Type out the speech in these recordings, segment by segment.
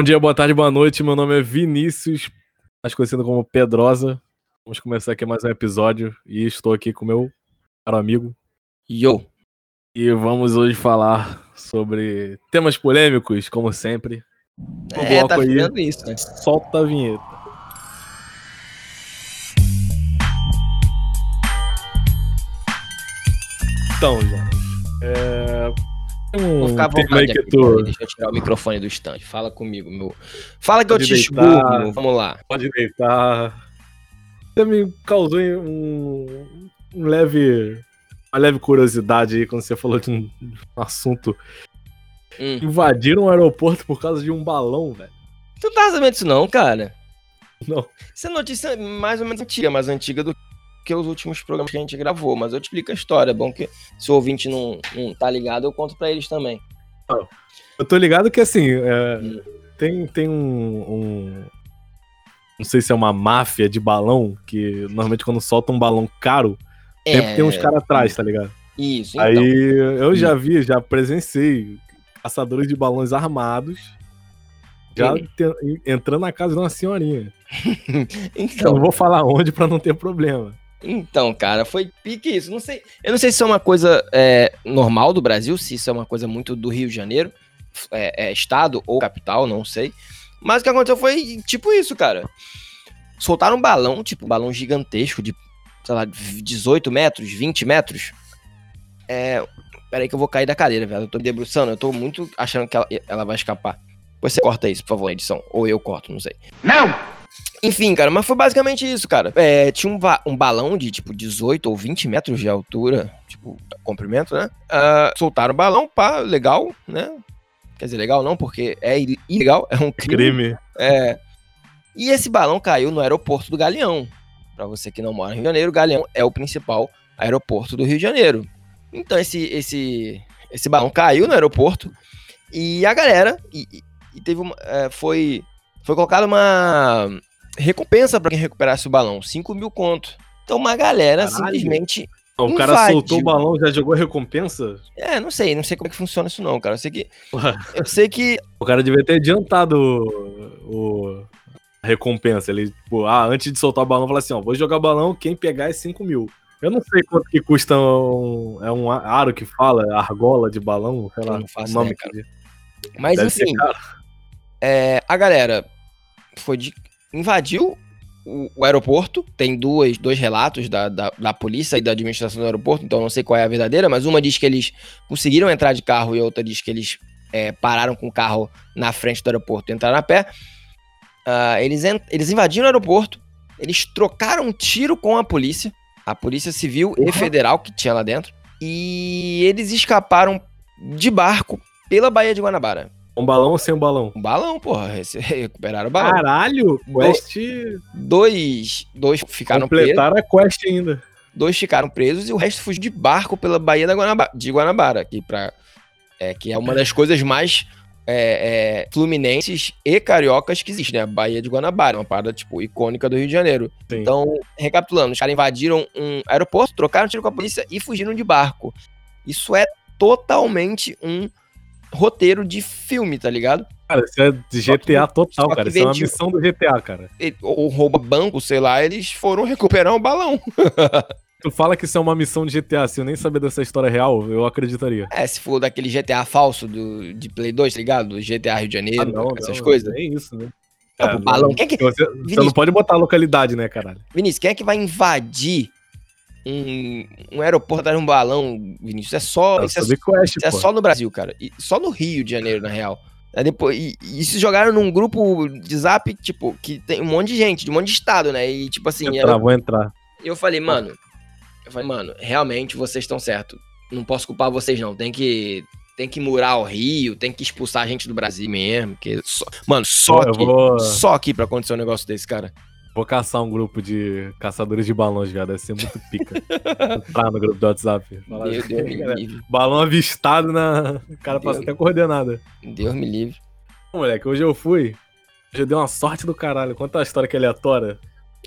Bom dia, boa tarde, boa noite. Meu nome é Vinícius, mais conhecido como Pedrosa. Vamos começar aqui mais um episódio e estou aqui com meu caro amigo Yo. e vamos hoje falar sobre temas polêmicos, como sempre. O É, tá aí. isso, né? Solta a vinheta. Então, gente, é... um Vou ficar à vontade aqui, tu Deixa eu tirar o microfone do stand. Fala comigo, meu. Fala que Pode eu te esburro. Vamos lá. pode deitar. Você me causou um, um leve, uma leve curiosidade aí quando você falou de um assunto. Hum. Invadiram o aeroporto por causa de um balão, velho. Tu não tá sabendo disso não, cara? Não. Essa é notícia mais ou menos antiga, mais antiga do que os últimos programas que a gente gravou. Mas eu te explico a história. É bom que se o ouvinte não, não tá ligado, eu conto pra eles também. Eu tô ligado que assim, é, Hum. tem, tem um, um- Não sei se é uma máfia de balão, que normalmente quando solta um balão caro, sempre tem uns caras atrás, tá ligado? Isso, então. Aí eu já vi, já presenciei caçadores de balões armados já Hum. entrando na casa de uma senhorinha. Eu Então, não vou falar onde pra não ter problema. Então, cara, foi pique isso. Não sei, eu não sei se isso é uma coisa é, normal do Brasil, se isso é uma coisa muito do Rio de Janeiro, é, é estado ou capital, não sei. Mas o que aconteceu foi tipo isso, cara. Soltaram um balão, tipo um balão gigantesco de, sei lá, 18 metros, 20 metros. É. Peraí que eu vou cair da cadeira, velho. Eu tô debruçando, eu tô muito achando que ela, ela vai escapar. Você corta isso, por favor, edição. Ou eu corto, não sei. Enfim, cara, mas foi basicamente isso, cara. É, tinha um, um balão de, tipo, 18 ou 20 metros de altura, tipo, comprimento, né? Ah, soltaram o balão, pá, legal, né? Quer dizer, legal não, porque é ilegal, é um crime. Crime. É. E esse balão caiu no aeroporto do Galeão. Pra você que não mora no Rio de Janeiro, o Galeão é o principal aeroporto do Rio de Janeiro. Então esse esse esse balão caiu no aeroporto e a galera e- e teve uma, é, foi foi colocada uma recompensa pra quem recuperasse o balão, 5 mil conto. Então uma galera Caralho. simplesmente O cara Invadiu. soltou o balão, já jogou recompensa? é, não sei, não sei como é que funciona isso não, cara. Eu sei que eu sei que O cara devia ter adiantado o, o- a recompensa. Ele, tipo, ah, antes de soltar o balão, fala assim: ó, vou jogar balão, quem pegar é 5 mil. Eu não sei quanto que custa um. É um aro que fala, argola de balão, sei lá. Não faço o nome ideia, que- mas Deve enfim, caro. É, a galera foi de, invadiu o, o aeroporto. Tem duas, dois relatos da, da, da polícia e da administração do aeroporto, então eu não sei qual é a verdadeira, mas uma diz que eles conseguiram entrar de carro e outra diz que eles é, pararam com o carro na frente do aeroporto e entraram a pé. Ah, eles, eles invadiram o aeroporto, eles trocaram um tiro com a polícia, a polícia civil e Uhum. federal que tinha lá dentro, e eles escaparam de barco pela Baía de Guanabara. Um balão ou sem um balão? Um balão, porra. Recuperaram o balão. Caralho! Quest. Dois, dois ficaram presos. Completaram a quest ainda. Dois ficaram presos e o resto fugiu de barco pela Baía da Guanabara, de Guanabara, que, pra, é, que é uma das coisas mais é, é, fluminenses e cariocas que existe, né? A Baía de Guanabara, uma parada, tipo, icônica do Rio de Janeiro. Sim. Então, recapitulando, os caras invadiram um aeroporto, trocaram tiro com a polícia e fugiram de barco. Isso é totalmente um roteiro de filme, tá ligado? Cara, isso é de Só que- GTA total, cara. Isso é uma missão do GTA, cara. Ele- ou rouba banco, sei lá, eles foram recuperar um balão. Tu fala que isso é uma missão de GTA, se eu nem saber dessa história real, eu acreditaria. É, se for daquele GTA falso do, de Play 2, tá ligado? Do GTA Rio de Janeiro, essas coisas. É isso, né? Não, É, o balão. Quem é que, Você, você não pode botar a localidade, né, caralho? Vinícius, quem é que vai invadir um, um aeroporto de um balão, Vinícius? É só, É isso é, quest, isso é só no Brasil, cara. E só no Rio de Janeiro, na real. Aí depois, e, e se jogaram num grupo de zap, tipo, que tem um monte de gente, de um monte de estado, né? E tipo assim, Entrar, eu, vou entrar. eu falei, mano, eu falei, mano, realmente vocês estão certos. Não posso culpar vocês, não. Tem que. Tem que murar o Rio, tem que expulsar a gente do Brasil mesmo. Que só- mano, só aqui. vou, Só aqui pra acontecer um negócio desse, cara. Vou caçar um grupo de caçadores de balões, já. Deve ser muito pica. Entrar no grupo do WhatsApp. Falar Deus, Deus me galera, livre. balão avistado na. O cara passa Deus. até coordenada. Deus me livre. Moleque, hoje eu fui. Hoje eu dei uma sorte do caralho. Conta a história que é aleatória.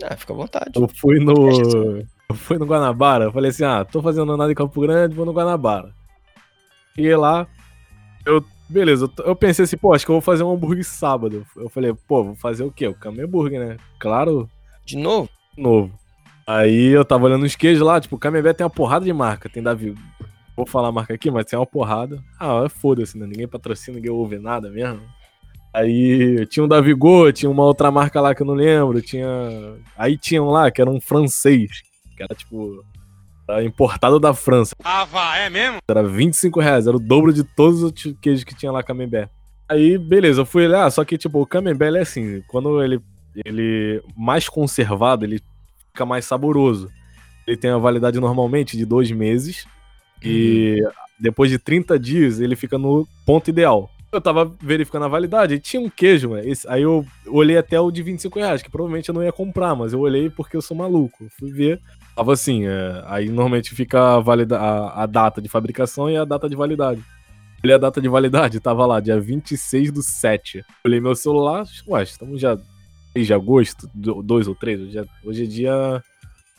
Ah, fica à vontade. Eu fui no. Eu fui no Guanabara. Eu falei assim: ah, tô fazendo nada em Campo Grande, vou no Guanabara. E lá, eu beleza, eu, pensei assim, pô, acho que eu vou fazer um hambúrguer sábado. Eu falei, pô, vou fazer o quê? O Camembert, né? Claro, De novo? novo. Aí eu tava olhando os queijos lá, tipo, o Camembert tem uma porrada de marca. Tem Davi. Vou falar a marca aqui, mas tem uma porrada. Ah, foda-se, né? Ninguém patrocina, ninguém ouve nada mesmo. Aí tinha um da Vigor, tinha uma outra marca lá que eu não lembro. Tinha. Aí tinha um lá que era um francês. Que era tipo. Importado da França. Ah, vá, é mesmo? Era 25 reais, era o dobro de todos os queijos que tinha lá Camembert. Aí, beleza, eu fui lá, só que, tipo, o Camembert é assim, quando ele, ele mais conservado, ele fica mais saboroso. Ele tem a validade normalmente de dois meses, e depois de 30 dias ele fica no ponto ideal. Eu tava verificando a validade e tinha um queijo, mano. Esse- aí eu olhei até o de 25 reais, que provavelmente eu não ia comprar, mas eu olhei porque eu sou maluco. Fui ver, tava assim, é, aí normalmente fica a, valida, a, a data de fabricação e a data de validade. Olhei a data de validade, tava lá, dia 26 do 7. Olhei meu celular, ué, estamos já 3 de agosto, 2 ou 3, hoje é, hoje é dia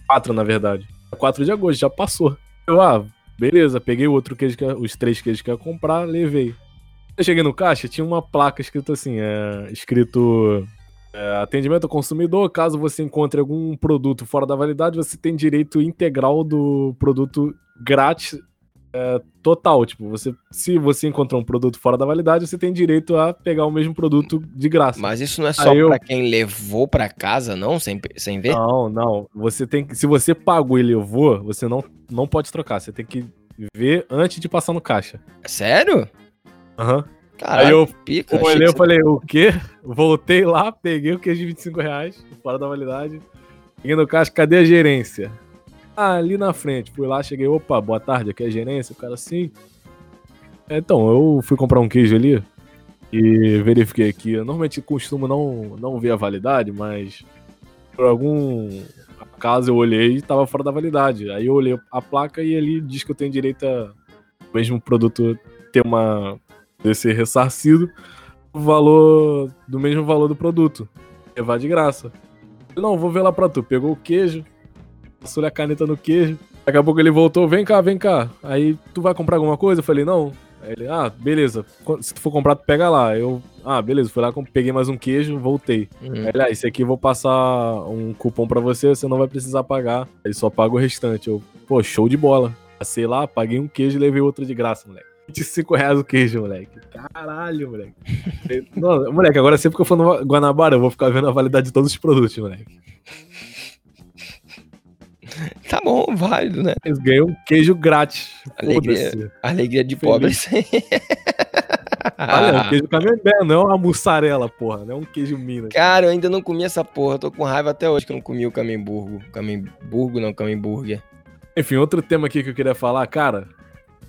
4, na verdade. 4 de agosto, já passou. Eu, ah, beleza, peguei o outro queijo, que, os três queijos que eu ia comprar, levei. Eu cheguei no caixa, tinha uma placa escrito assim, é, escrito é, atendimento ao consumidor, caso você encontre algum produto fora da validade, você tem direito integral do produto grátis é, total. Tipo, você, se você encontrar um produto fora da validade, você tem direito a pegar o mesmo produto de graça. Mas isso não é só eu- pra quem levou pra casa, não? Sem, sem ver? Não, não. Você tem que, se você pagou e levou, você não, não pode trocar. Você tem que ver antes de passar no caixa. Sério? Aham. Caralho, Aí eu pica. Olhei e falei, o quê? Voltei lá, peguei o queijo de 25 reais, fora da validade. Cheguei no caixa, cadê a gerência? Ah, ali na frente. Fui lá, cheguei, opa, boa tarde, aqui é a gerência. O cara, sim. É, Então, eu fui comprar um queijo ali e verifiquei aqui. Eu normalmente costumo não, não ver a validade, mas por algum acaso eu olhei e tava fora da validade. Aí eu olhei a placa e ali diz que eu tenho direito a o mesmo produto ter uma de ser ressarcido o valor do mesmo valor do produto. Levar de graça. Não, vou ver lá pra tu. Pegou o queijo, passou a caneta no queijo. Daqui a pouco ele voltou, vem cá, vem cá. Aí tu vai comprar alguma coisa? Eu falei, não. Aí ele, ah, beleza. Se tu for comprar, tu pega lá. Eu, ah, beleza. Fui lá, peguei mais um queijo, voltei. Hum. Aí ele, ah, esse aqui eu vou passar um cupom pra você, você não vai precisar pagar. Aí só paga o restante. Eu, pô, show de bola. Passei lá, paguei um queijo e levei outro de graça, moleque. 25 reais o queijo, moleque. Caralho, moleque. Moleque, agora sempre que eu for no Guanabara, eu vou ficar vendo a validade de todos os produtos, moleque. Tá bom, válido, né? Eles ganham um queijo grátis. Alegria. Alegria de pobre. Olha, é um queijo camembert, não é uma mussarela, porra. Não é um queijo Minas. Cara, eu ainda não comi essa porra. Tô com raiva até hoje que eu não comi o Camemburgo. Camemburgo, não, Camemburger. Enfim, outro tema aqui que eu queria falar, cara.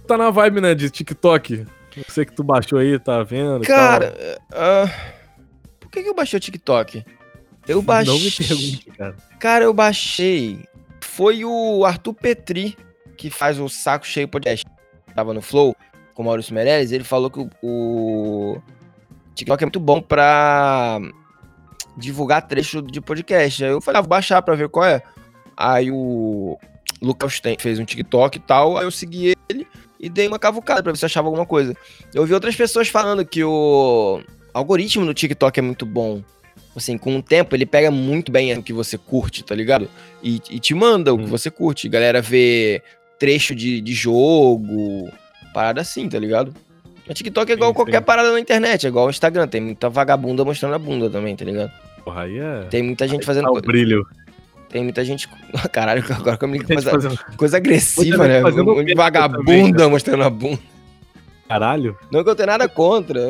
Tá na vibe, né, de TikTok. Eu sei que tu baixou aí, tá vendo? Cara, ah, por que, que eu baixei o TikTok? Eu baixei. Não me pergunte, cara. Cara, eu baixei. Foi o Arthur Petri, que faz o Saco Cheio Podcast. Tava no Flow com o Maurício Meirelles. Ele falou que o, o TikTok é muito bom pra divulgar trecho de podcast. Aí eu falei, ah, vou baixar pra ver qual é. Aí o Lucas tem, fez um TikTok e tal. Aí eu segui ele e dei uma cavucada pra ver se eu achava alguma coisa. Eu vi outras pessoas falando que o algoritmo do TikTok é muito bom. Assim, com o tempo ele pega muito bem o que você curte, tá ligado? E, e te manda o que Hum. você curte. Galera vê trecho de, de jogo, parada assim, tá ligado? O TikTok é igual Sim, qualquer sim. parada na internet, é igual o Instagram. Tem muita vagabunda mostrando a bunda também, tá ligado? Porra, aí é. Tem muita gente fazendo. Tá o brilho. Tem muita gente. Caralho, agora que eu me Tem gente coisa, fazendo- coisa agressiva, né? Um vagabunda também, né? mostrando a bunda. Caralho. Não que eu tenha nada contra.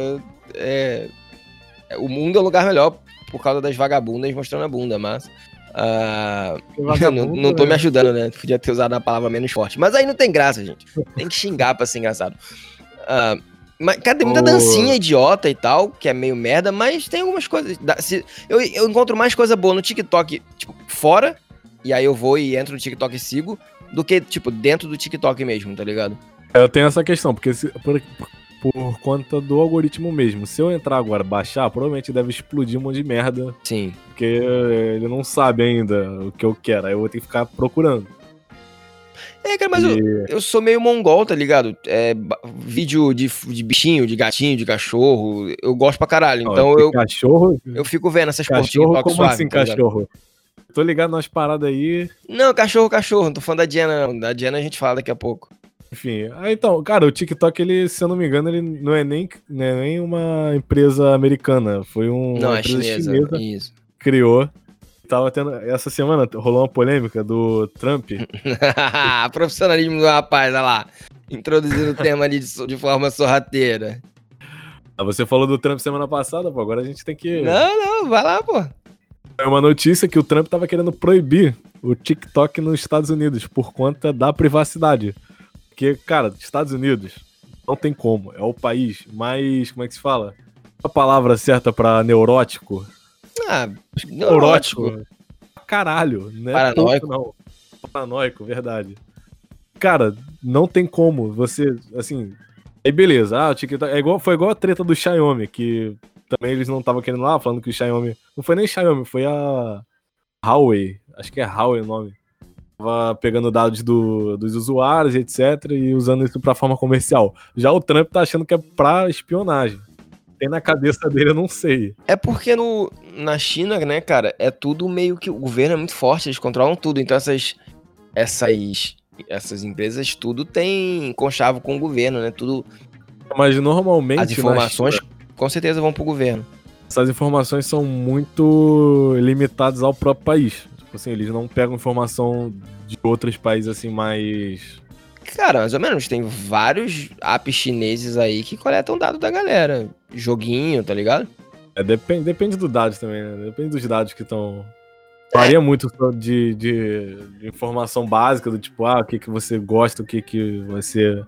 É, é, o mundo é um lugar melhor por causa das vagabundas mostrando a bunda, mas. Tem não, não tô me né? ajudando, né? Podia ter usado a palavra menos forte. Mas aí não tem graça, gente. Tem que xingar pra ser engraçado. Ah, mas, cara, tem muita Ô. dancinha idiota e tal, que é meio merda, mas tem algumas coisas. se- eu, eu encontro mais coisa boa no TikTok, tipo, fora, e aí eu vou e entro no TikTok e sigo, do que, tipo, dentro do TikTok mesmo, tá ligado? Eu tenho essa questão, porque se- por, por conta do algoritmo mesmo. Se eu entrar agora e baixar, provavelmente deve explodir um monte de merda, Sim. porque ele não sabe ainda o que eu quero. Aí eu vou ter que ficar procurando. É, cara, mas E- eu, eu sou meio mongol, tá ligado? É, vídeo de, de bichinho, de gatinho, de cachorro, eu gosto pra caralho. Então eu, Cachorro. eu fico vendo essas Cachorro, TikTok como suave, assim, tá cachorro? Tô ligado nas paradas aí. Não, cachorro, cachorro. Não tô falando da Diana, não. Da Diana a gente fala daqui a pouco. Enfim, ah, então, cara, o TikTok, ele, se eu não me engano, ele não é nem, não é nem uma empresa americana. Foi um, não, uma é empresa chinesa. chinesa criou. Tava tendo. Essa semana rolou uma polêmica do Trump. Profissionalismo do rapaz, olha lá. Introduzindo o tema ali de, de forma sorrateira. Ah, Você falou do Trump semana passada, pô. Agora a gente tem que. Não, não, vai lá, pô. É uma notícia que o Trump tava querendo proibir o TikTok nos Estados Unidos por conta da privacidade. Porque, cara, Estados Unidos não tem como. É o país mais. Como é que se fala? A palavra certa pra neurótico? Ah, neurótico. Caralho, né? Paranoico. Pouco, não. Paranoico, verdade. Cara, não tem como você, assim. Aí beleza, ah, TikTok. É igual, foi igual a treta do Xiaomi, que também eles não estavam querendo lá, falando que o Xiaomi. Não foi nem Xiaomi, foi a Huawei. Acho que é Huawei o nome. Tava pegando dados do- dos usuários, etc., e usando isso pra forma comercial. Já o Trump tá achando que é pra espionagem. Tem na cabeça dele, eu não sei. É porque no, na China, né, cara, é tudo meio que. O governo é muito forte, eles controlam tudo. Então essas. Essas. Essas empresas, tudo tem conchavo com o governo, né? Tudo. Mas normalmente. As informações China, com certeza vão pro governo. essas informações são muito limitadas ao próprio país. Tipo assim, eles não pegam informação de outros países assim mais. Cara, mais ou menos, tem vários apps chineses aí que coletam dados da galera. Joguinho, tá ligado? É, depende, depende dos dados também, né? Depende dos dados que estão. Varia muito de, de, de informação básica, do tipo, ah, o que, que você gosta, o que, que você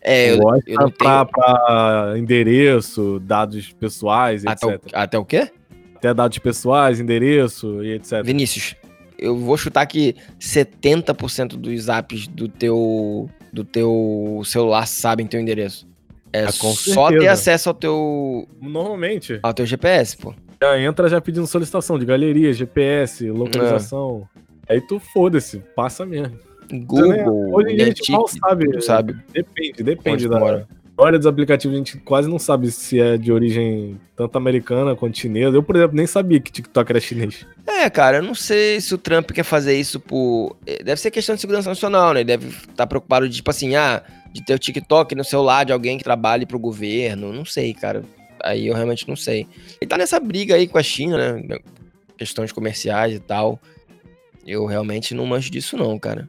É, eu, gosta, eu não pra, pra endereço, dados pessoais, até, o, etc. até o quê? Até dados pessoais, endereço e etc. Vinícius, eu vou chutar que 70% dos apps do teu, do teu celular sabem teu endereço. É Ah, com só ter certeza. acesso ao teu, Normalmente, ao teu GPS, pô. já entra já pedindo solicitação de galeria, GPS, localização. Aí tu foda-se, passa mesmo. Google, Hoje em a gente mal sabe. sabe Depende, depende da. mora. A maioria dos aplicativos a gente quase não sabe se é de origem tanto americana quanto chinesa. Eu, por exemplo, nem sabia que TikTok era chinês. É, cara, eu não sei se o Trump quer fazer isso por. eh, Deve ser questão de segurança nacional, né? Ele deve estar preocupado de, tipo assim, ah, de ter o TikTok no celular de alguém que trabalhe pro governo. Não sei, cara. Aí eu realmente não sei. Ele tá nessa briga aí com a China, né? Questões comerciais e tal. Eu realmente não manjo disso, não, cara.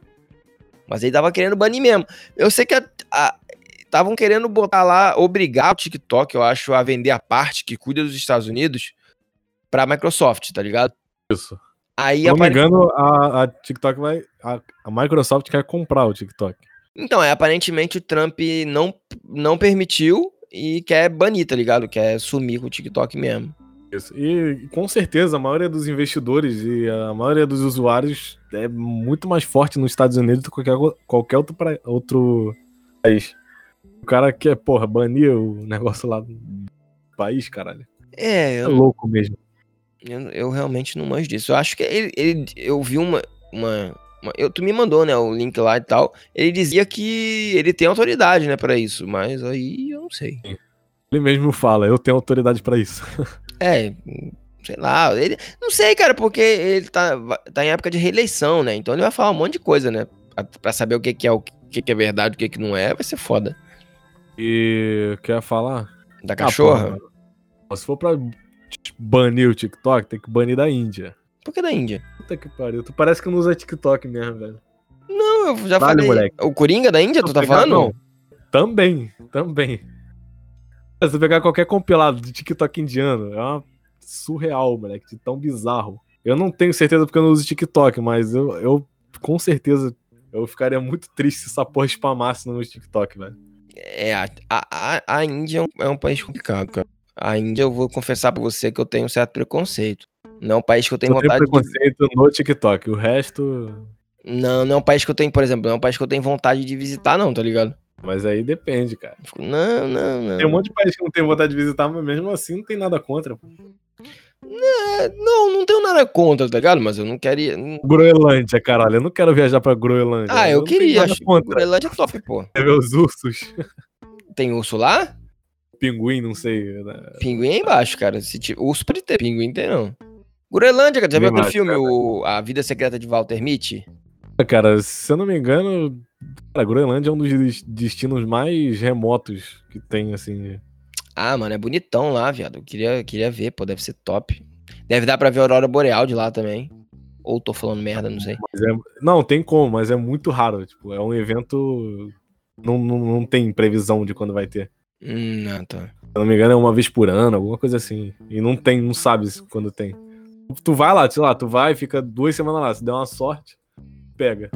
Mas ele tava querendo banir mesmo. Eu sei que estavam querendo botar lá, obrigar o TikTok, eu acho, a vender a parte que cuida dos Estados Unidos pra Microsoft, tá ligado? Isso. Aí Se não me apare- engano, a, a TikTok vai. A, a Microsoft quer comprar o TikTok. Então, é, aparentemente o Trump não, não permitiu e quer banir, tá ligado? Quer sumir com o TikTok mesmo. Isso. E com certeza a maioria dos investidores e a maioria dos usuários é muito mais forte nos Estados Unidos do que qualquer, qualquer outro, pra- outro país. O cara quer, porra, banir o negócio lá do país, caralho. É, É eu, louco mesmo. eu, eu realmente não manjo disso. Eu acho que ele, ele- eu vi uma, uma- eu, tu me mandou, né, o link lá e tal. Ele dizia que ele tem autoridade, né, pra isso, mas aí eu não sei. Ele mesmo fala, eu tenho autoridade pra isso. É, sei lá, ele, não sei, cara, porque ele tá, tá em época de reeleição, né? Então ele vai falar um monte de coisa, né? Pra, pra saber o que, que é o que, que é verdade, o que, que não é, vai ser foda. E quer falar? Da Ah, cachorra? porra, se for pra banir o TikTok, tem que banir da Índia. Por que da Índia? Puta que pariu. Tu parece que não usa TikTok mesmo, velho. Não, eu já Vale, falei. moleque. O Coringa da Índia, tu tá pegar- falando? não. Também, também. Se você pegar qualquer compilado de TikTok indiano, é uma surreal, moleque, de tão bizarro. Eu não tenho certeza porque eu não uso TikTok, mas eu, eu com certeza eu ficaria muito triste se essa porra spamasse no meu TikTok, velho. É, a, a, a- a Índia é um, é um país complicado, cara. A Índia, eu vou confessar pra você que eu tenho um certo preconceito. Não é um país que eu tenho Eu tenho vontade de. preconceito no TikTok, o resto. Não, não é um país que eu tenho, por exemplo, não é um país que eu tenho vontade de visitar, não, tá ligado? Mas aí depende, cara. Eu Não, não, não. Tem um monte de país que não tem vontade de visitar, mas mesmo assim não tem nada contra. pô. É, não, não tenho nada contra, tá ligado? Mas eu não queria. Groenlândia, caralho. Eu não quero viajar pra Groenlândia. Ah, eu, tenho queria. nada Acho contra. Groenlândia é top, pô. É ver os ursos. Tem urso lá? Pinguim, não sei. né? Pinguim é embaixo, cara. Se t... Urso pode ter, pinguim tem não. Groenlândia, cara. Já viu aquele filme, o... A Vida Secreta de Walter Mitty? Cara, se eu não me engano, cara, Groenlândia é um dos des- destinos mais remotos que tem, assim. Ah, mano, é bonitão lá, viado. Eu queria, queria ver, pô, deve ser top. Deve dar pra ver a Aurora Boreal de lá também. Ou tô falando merda, não sei. É- não, tem como, mas é muito raro. Tipo, é um evento. Não, não, não tem previsão de quando vai ter. Hum, não, tá. Se eu não me engano, é uma vez por ano, alguma coisa assim. E não tem, não sabe quando tem. Tu vai lá, sei lá, tu vai, fica duas semanas lá. Se der uma sorte, pega.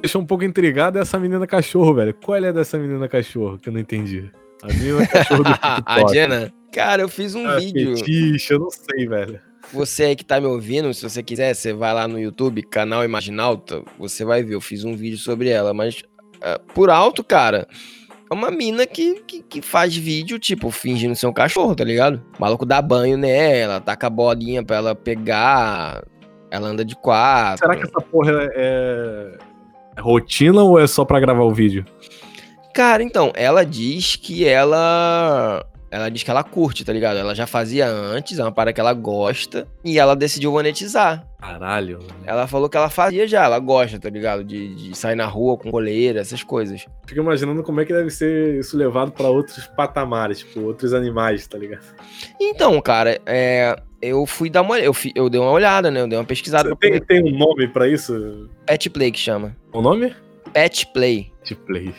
Deixa um pouco intrigado é essa menina cachorro, velho. Qual é dessa menina cachorro que eu não entendi? A menina cachorro do a. Diana, cara, eu fiz um Ah, vídeo. Fetiche, eu não sei, velho. Você aí que tá me ouvindo, se você quiser, você vai lá no YouTube, canal Imaginalta, você vai ver. Eu fiz um vídeo sobre ela, mas ah, por alto, cara, é uma mina que, que, que faz vídeo, tipo, fingindo ser um cachorro, tá ligado? O maluco dá banho nela, taca a bolinha pra ela pegar, ela anda de quatro. Será que essa porra é, é rotina ou é só pra gravar o vídeo? Cara, então, ela diz que ela. Ela diz que ela curte, tá ligado? Ela já fazia antes, é uma parada que ela gosta, e ela decidiu monetizar. Caralho. Ela falou que ela fazia já, ela gosta, tá ligado? De, de sair na rua com coleira, essas coisas. Fico imaginando como é que deve ser isso levado pra outros patamares, tipo, outros animais, tá ligado? Então, cara, é, eu fui dar uma. Eu, fi- eu dei uma olhada, né? Eu dei uma pesquisada Tem, poder. tem um nome pra isso? Pet Play que chama. O nome? Pet Play. De play.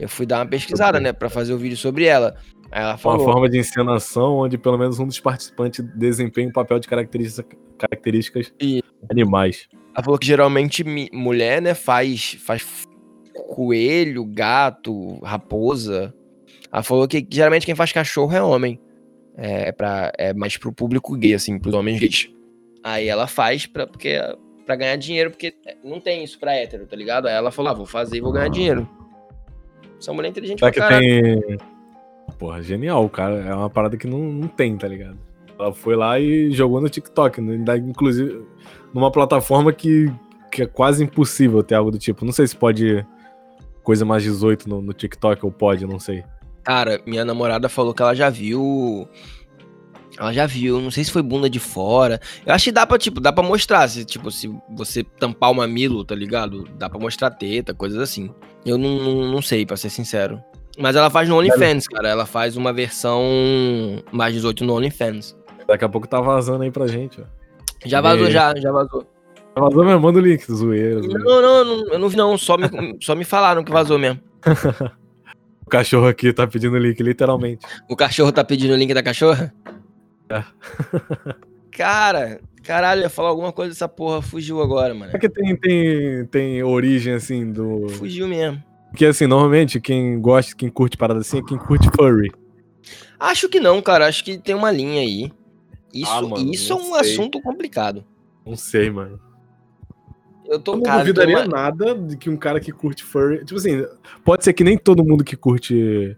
Eu fui dar uma pesquisada, né? Pra fazer o vídeo sobre ela. Ela Uma falou. forma de encenação onde pelo menos um dos participantes desempenha um papel de características, características E- animais. Ela falou que geralmente mulher, né, faz, faz coelho, gato, raposa. Ela falou que geralmente quem faz cachorro é homem. É, é, pra, é mais pro público gay, assim, pros homens gays. Aí ela faz pra, porque, pra ganhar dinheiro, porque não tem isso pra hétero, tá ligado? Aí ela falou, ah, vou fazer e vou ganhar dinheiro. Essa mulher é inteligente Será pra que caralho. tem. Porra, genial, cara. É uma parada que não, não tem, tá ligado? Ela foi lá e jogou no TikTok, inclusive numa plataforma que, que é quase impossível ter algo do tipo. Não sei se pode coisa mais 18 no, no TikTok ou pode, não sei. Cara, minha namorada falou que ela já viu. Ela já viu, não sei se foi bunda de fora. Eu acho que dá pra, tipo, dá pra mostrar. Se, tipo, se você tampar o mamilo, tá ligado? Dá pra mostrar teta, coisas assim. Eu não, não, não sei, pra ser sincero. Mas ela faz no OnlyFans, cara. Ela faz uma versão mais 18 no OnlyFans. Daqui a pouco tá vazando aí pra gente, ó. Já vazou, E- já, já vazou. Vazou mesmo, manda o link, zoeira. zoeira. Não, não, não, eu não vi, não. Só me, só me falaram que vazou mesmo. O cachorro aqui tá pedindo link, literalmente. O cachorro tá pedindo o link da cachorra? É. Cara, caralho, eu ia falar alguma coisa dessa porra, fugiu agora, mano. É que tem, tem, tem origem, assim, do. Fugiu mesmo. Porque, assim, normalmente quem gosta, quem curte parada assim é quem curte furry. Acho que não, cara. Acho que tem uma linha aí. Isso, Ah, mano, isso é um sei. assunto complicado. Não sei, mano. Eu tô, Eu não cara, duvidaria uma- nada de que um cara que curte furry. Tipo assim, pode ser que nem todo mundo que curte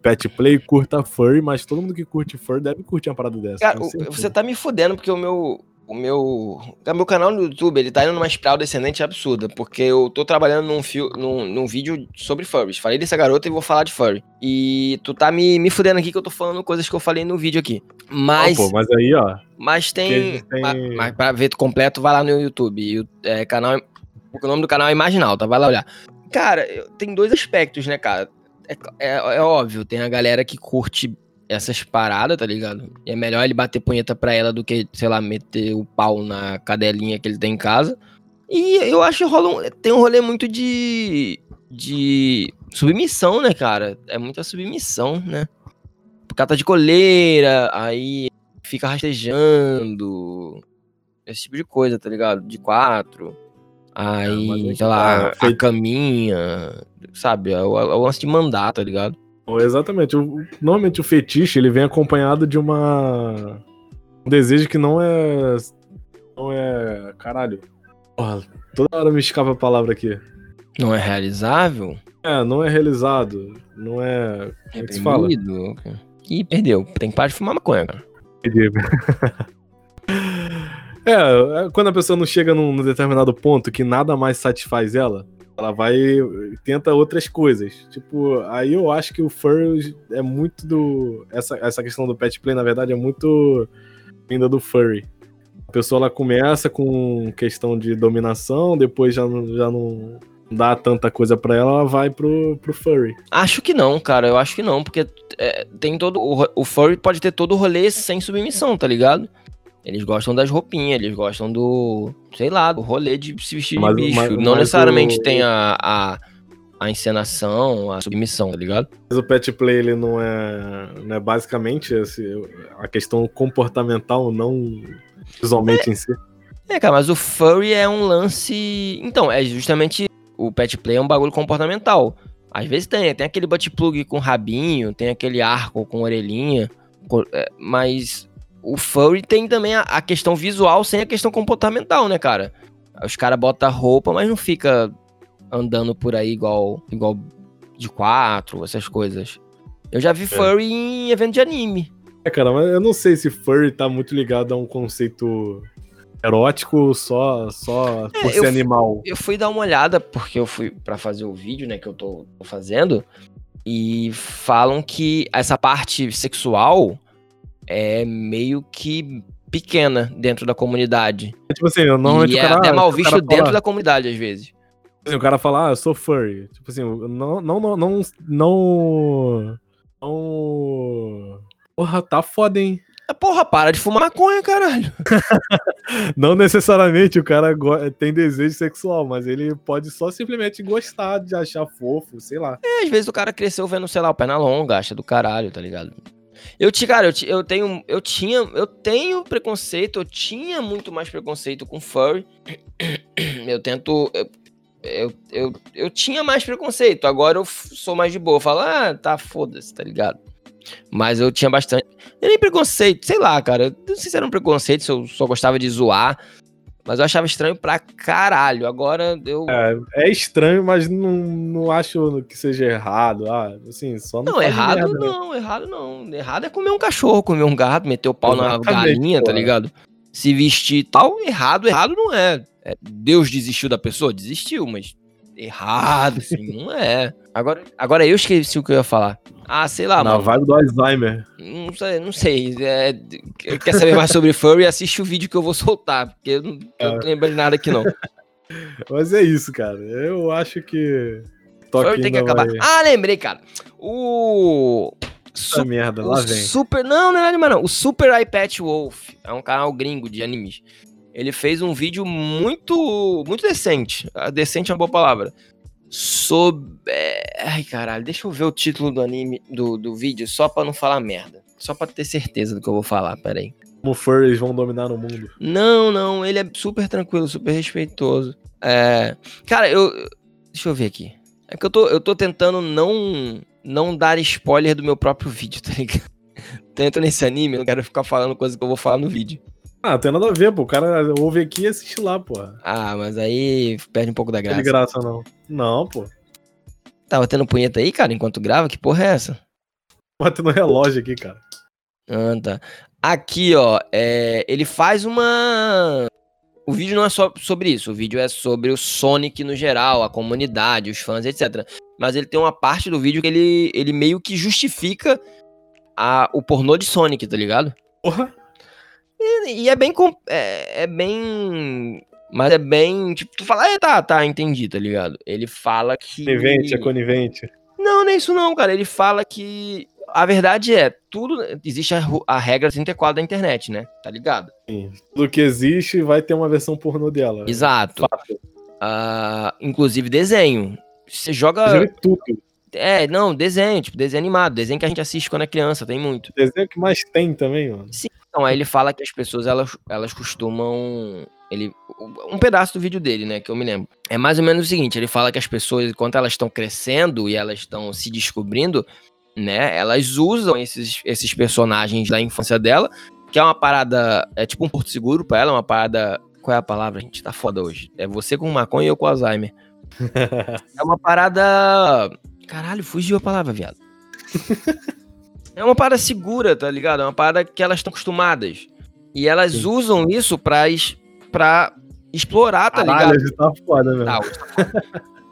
pet play curta furry, mas todo mundo que curte furry deve curtir uma parada dessa. Cara, você tá me fudendo porque o meu. O meu. O meu canal no YouTube, ele tá indo numa espiral descendente absurda. Porque eu tô trabalhando num, fio, num, num vídeo sobre furries. Falei dessa garota e vou falar de furry. E tu tá me, me fudendo aqui que eu tô falando coisas que eu falei no vídeo aqui. Mas. Ah, pô, mas aí, ó. Mas tem. Eles têm- ma- Mas, pra ver completo, vai lá no YouTube. O é, canal, o nome do canal é Imaginalta, vai lá olhar. Cara, tem dois aspectos, né, cara? É, é- é óbvio, tem a galera que curte essas paradas, tá ligado? E é melhor ele bater punheta pra ela do que, sei lá, meter o pau na cadelinha que ele tem em casa. E eu acho que rola um, tem um rolê muito de. de submissão, né, cara? É muita submissão, né? O cara tá de coleira, aí fica rastejando. Esse tipo de coisa, tá ligado? De quatro. Aí, é sei lá, tá, a caminha, sabe? É é o lance de mandar, tá ligado? Exatamente. O- normalmente o fetiche ele vem acompanhado de uma. Um desejo que não é. Não é. Caralho. Porra, toda hora me escapa a palavra aqui. Não é realizável? É, não é realizado. Não é. Como é que se fala? E perdeu. Tem que parar de fumar maconha, cara. É, quando a pessoa não chega num, num determinado ponto que nada mais satisfaz ela, ela vai tenta outras coisas. Tipo, aí eu acho que o furry é muito do essa, essa questão do pet play, na verdade, é muito ainda do furry. A pessoa ela começa com questão de dominação, depois já, já não dá tanta coisa pra ela, ela vai pro, pro furry. Acho que não, cara. Eu acho que não, porque é, tem todo. O, o furry pode ter todo o rolê sem submissão, tá ligado? Eles gostam das roupinhas, eles gostam do. Sei lá, do rolê de se vestir Mas- de bicho. mas- não mas necessariamente o- tem a, a, a encenação, a submissão, tá ligado? Mas o pet play ele não é, não é basicamente esse, a questão comportamental, não visualmente em si. É, cara, mas o furry é um lance. Então, é justamente. O pet play é um bagulho comportamental. Às vezes tem, tem aquele butt plug com rabinho, tem aquele arco com orelhinha, é, mas o furry tem também a, a questão visual sem a questão comportamental, né, cara? Os caras botam roupa, mas não fica andando por aí igual, igual de quatro, essas coisas. Eu já vi furry em evento de anime. É, cara, mas eu não sei se furry tá muito ligado a um conceito erótico só, só por É, ser eu- animal. Eu fui dar uma olhada, porque eu fui pra fazer o vídeo, né, que eu tô, tô fazendo, e falam que essa parte sexual é meio que pequena dentro da comunidade. Tipo assim, eu normalmente e o é até mal visto cara dentro fala, da comunidade, às vezes. assim, o cara fala, ah, eu sou furry. Tipo assim, não, não, não, não, não, não... Porra, tá foda, hein? Ah, Porra, para de fumar maconha, caralho. Não necessariamente o cara tem desejo sexual, mas ele pode só simplesmente gostar de achar fofo, sei lá. É, às vezes o cara cresceu vendo, sei lá, o perna longa, acha do caralho, tá ligado? Eu, ti- cara, eu, ti- eu tenho, eu tinha, eu tenho preconceito, eu tinha muito mais preconceito com furry. Eu tento, eu, eu, eu, eu tinha mais preconceito, agora eu sou mais de boa, eu falo, ah, tá, foda-se, tá ligado? Mas eu tinha bastante, nem preconceito, sei lá, cara, não sei se era um preconceito, se eu só gostava de zoar, mas eu achava estranho pra caralho, agora eu... É estranho, mas não, não acho que seja errado. Ah, assim, só não Não, errado merda, né? não, errado não. Errado é comer um cachorro, comer um gato, meter o pau na galinha, tá porra. ligado? Se vestir e tal, errado, errado não é. É, Deus desistiu da pessoa? Desistiu, mas errado, sim, não é. Agora, agora eu esqueci o que eu ia falar. Ah, sei lá, Na mano. vibe do Alzheimer. Não sei, não sei. É, quer saber mais sobre furry? Assiste o vídeo que eu vou soltar, porque eu não, eu não tô lembrando de nada aqui não. Mas é isso, cara. Eu acho que. Furry tem que acabar. vai- Ah, lembrei, cara. O... Essa merda, lá vem. Super. Não, não é anime, não. O Super iPad Wolf é um canal gringo de animes. Ele fez um vídeo muito. Muito decente. Ah, Decente é uma boa palavra. Sobre. é, Ai, caralho, deixa eu ver o título do anime, do, do vídeo, só pra não falar merda. Só pra ter certeza do que eu vou falar, peraí. Como furries vão dominar o mundo. Não, não, ele é super tranquilo, super respeitoso. É. Cara, eu. Deixa eu ver aqui. É que eu tô, eu tô tentando não, não dar spoiler do meu próprio vídeo, tá ligado? Tento nesse anime, eu não quero ficar falando coisa que eu vou falar no vídeo. Ah, tem nada a ver, pô. O cara ouve aqui e assiste lá, pô. Não Ah, mas aí perde um pouco da é de graça. graça, não. Não, pô. Tava tendo punheta aí, cara, enquanto grava? Que porra é essa? Batendo relógio aqui, cara. Ah, tá. Aqui, ó, é, ele faz uma. O vídeo não é só sobre isso, o vídeo é sobre o Sonic no geral, a comunidade, os fãs, etc. Mas ele tem uma parte do vídeo que ele, ele meio que justifica a, o pornô de Sonic, tá ligado? Porra. E, e é bem. É, é bem. Mas é bem. Tipo, tu fala, é, tá, tá, entendi, tá ligado? Ele fala que. Conivente, é conivente. Não, não é isso não, cara. Ele fala que a verdade é, tudo existe a, a regra 34 da internet, né? Tá ligado? Sim. Tudo que existe vai ter uma versão pornô dela. Exato. Ah, inclusive desenho. Você joga. Já vi tudo. É, não, desenho, tipo, desenho animado, desenho que a gente assiste quando é criança, tem muito. Desenho que mais tem também, mano. Então, aí ele fala que as pessoas, elas, elas costumam. Ele, um pedaço do vídeo dele, né, que eu me lembro. É mais ou menos o seguinte: ele fala que as pessoas, enquanto elas estão crescendo e elas estão se descobrindo, né, elas usam esses, esses personagens da infância dela, que é uma parada. É tipo um porto seguro pra ela, é uma parada. Qual é a palavra? A gente tá foda hoje. É você com maconha e eu com Alzheimer. É uma parada. Caralho, fugiu a palavra, viado. É uma parada segura, tá ligado? É uma parada que elas estão acostumadas. E elas Sim. usam isso pra, es- pra explorar, tá Caralho, ligado? tá foda, velho. Tá,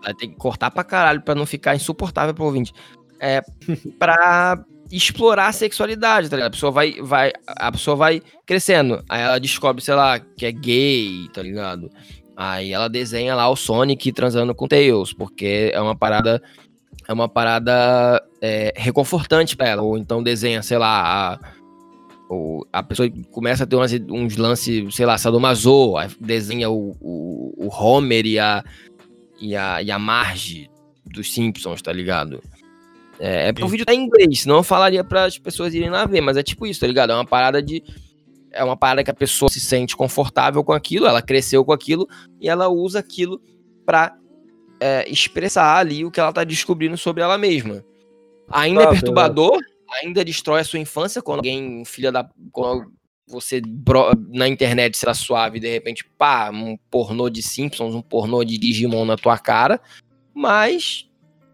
vai ter que cortar pra caralho pra não ficar insuportável pro ouvinte. É pra explorar a sexualidade, tá ligado? A pessoa vai, vai, a pessoa vai crescendo. Aí ela descobre, sei lá, que é gay, tá ligado? Aí ela desenha lá o Sonic transando com Tails, porque é uma parada. É uma parada é, reconfortante pra ela. Ou então desenha, sei lá, a, o- a pessoa começa a ter umas- uns lances, sei lá, sadomaso, desenha o, o, o Homer e a, e a, e a Marge dos Simpsons, tá ligado? É, é porque o vídeo tá em inglês, senão eu falaria para as pessoas irem lá ver, mas é tipo isso, tá ligado? É uma parada de. É uma parada que a pessoa se sente confortável com aquilo, ela cresceu com aquilo e ela usa aquilo pra é, expressar ali o que ela tá descobrindo sobre ela mesma. Ainda é Exato, perturbador, ainda destrói a sua infância quando alguém, filha da. Quando você bro- na internet será suave e de repente, pá, um pornô de Simpsons, um pornô de Digimon na tua cara. Mas.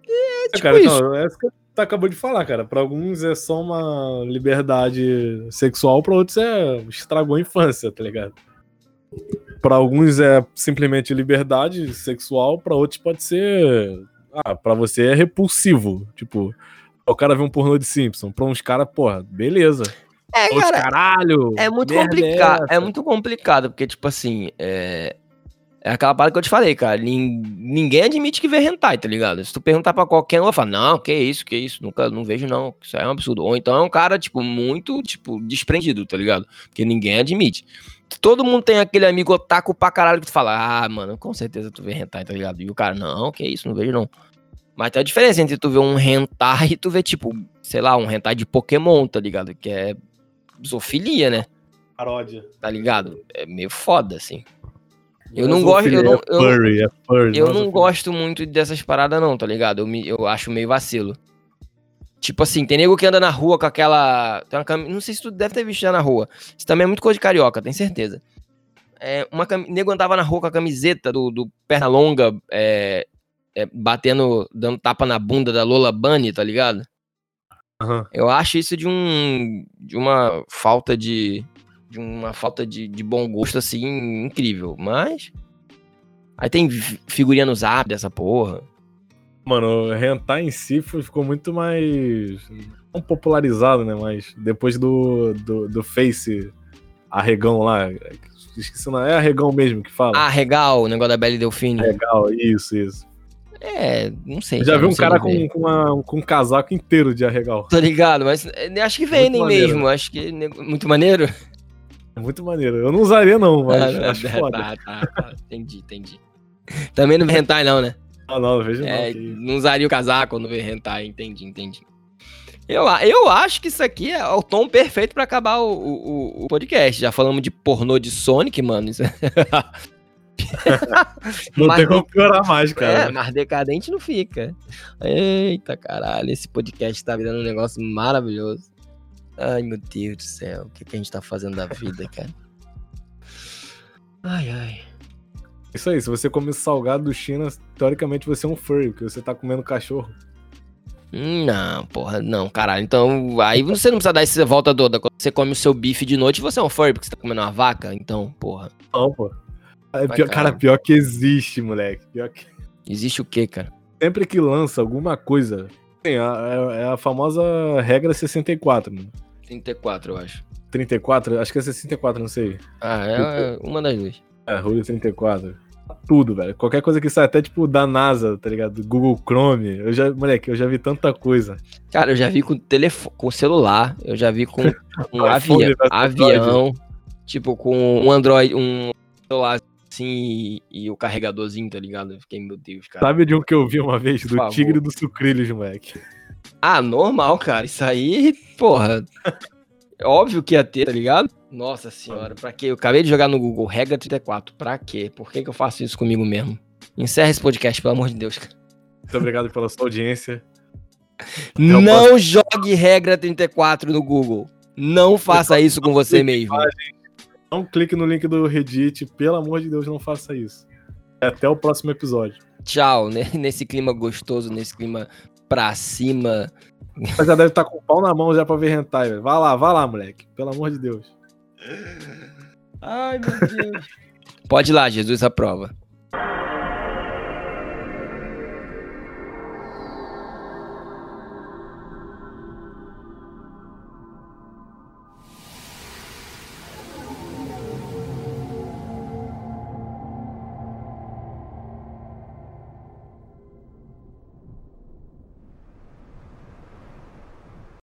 É tipo cara, isso. Não, é isso que tu acabou de falar, cara. Pra alguns é só uma liberdade sexual, pra outros é estragou a infância, tá ligado? Pra alguns é simplesmente liberdade sexual, pra outros pode ser. Ah, pra você é repulsivo. Tipo, o cara vê um pornô de Simpson. Pra uns caras, porra, beleza. É, cara, caralho. É muito complicado. É, essa? muito complicado, porque, tipo assim, é. É aquela parada que eu te falei, cara. nin- Ninguém admite que vê hentai, tá ligado? Se tu perguntar pra qualquer um, vai falar, não, que isso, que isso, nunca, não vejo não, isso aí é um absurdo. Ou então é um cara, tipo, muito, tipo, desprendido, tá ligado? Porque ninguém admite. Todo mundo tem aquele amigo otaku pra caralho que tu fala, ah, mano, com certeza tu vê hentai, tá ligado? E o cara, não, que isso, não vejo não. Mas tem a diferença entre tu ver um hentai e tu ver, tipo, sei lá, um hentai de Pokémon, tá ligado? Que é zoofilia, né? Paródia. tá ligado? É meio foda, assim. Eu Não não é gosto, eu não, é eu, furry, é furry. eu não gosto muito dessas paradas, não, tá ligado? Eu, me, eu acho meio vacilo. Tipo assim, tem nego que anda na rua com aquela. Tem uma cami... Não sei se tu deve ter visto já na rua. Isso também é muito coisa de carioca, tenho certeza. É, uma cam... nego andava na rua com a camiseta do, do perna longa, é, é, batendo, dando tapa na bunda da Lola Bunny, tá ligado? Aham. Eu acho isso de um de uma falta de de uma falta de, de bom gosto assim incrível, mas aí tem fi- figurinha no Zap dessa porra. Mano, o hentai em si ficou muito mais. Não popularizado, né? Mas depois do, do, do Face arregão lá. Esqueci, não é arregão mesmo que fala. Ah, regal, o negócio da Belle Delfine. Legal, isso, isso. É, não sei. Eu já vi um cara com, com, uma- com um casaco inteiro de arregal. Tô ligado, mas é, acho que vendem maneiro. mesmo, acho que nego- muito maneiro. É muito maneiro. Eu não usaria, não, mas Ah, acho tá, foda. tá, tá, tá, entendi, entendi. Também não vê hentai não, né? Não, não, vejo É, não. que- não usaria o casaco quando vê hentai, entendi, entendi. Eu, eu acho que isso aqui é o tom perfeito pra acabar o, o- o- podcast. Já falamos de pornô de Sonic, mano. Isso é... Não Mas tem como piorar mais, É, cara. mas decadente não fica. Eita caralho, esse podcast tá virando um negócio maravilhoso. Ai, meu Deus do céu, o que, que a gente tá fazendo da vida, cara? Ai, ai. Isso aí, se você come salgado do China, teoricamente você é um furry, porque você tá comendo cachorro. Hum, Não, porra, não, caralho. Então, aí você não precisa dar essa volta toda. Quando você come o seu bife de noite, você é um furry porque você tá comendo uma vaca. Então, porra. Não, pô. É pior- cara, pior que existe, moleque. Pior que... Existe o quê, cara? Sempre que lança alguma coisa, tem a, é, é a famosa regra 64, né? 34, eu acho. 34, acho que é 64, não sei. Ah, é, é uma das duas. É, Rule 34. Tudo, velho. Qualquer coisa que sai até, tipo, da NASA, tá ligado? Do Google Chrome. Eu já, moleque, eu já vi tanta coisa. Cara, eu já vi com telefone, com celular, eu já vi com, iPhone avião, versus avião, tipo com um Android, um celular assim e, e o carregadorzinho, tá ligado? Eu fiquei, meu Deus, cara. Sabe de um que eu vi uma vez? Do. Tigre do Sucrilhos, moleque. Ah, normal, cara. Isso aí, porra. é Óbvio que ia ter, tá ligado? Nossa senhora, pra quê? Eu acabei de jogar no Google, regra 34. Pra quê? Por que, que eu faço isso comigo mesmo? Encerra esse podcast, pelo amor de Deus, cara. Muito obrigado pela sua audiência. Não jogue regra 34 no Google. Não faça isso com você mesmo. Não clique no link do Reddit, pelo amor de Deus, não faça isso. Até o próximo episódio. Tchau, né? Nesse clima gostoso, nesse clima pra cima Mas já deve estar com o pau na mão já pra ver hentai, velho. Vai lá, vai lá, moleque. Pelo amor de Deus. Ai, meu Deus. Pode ir lá, Jesus aprova.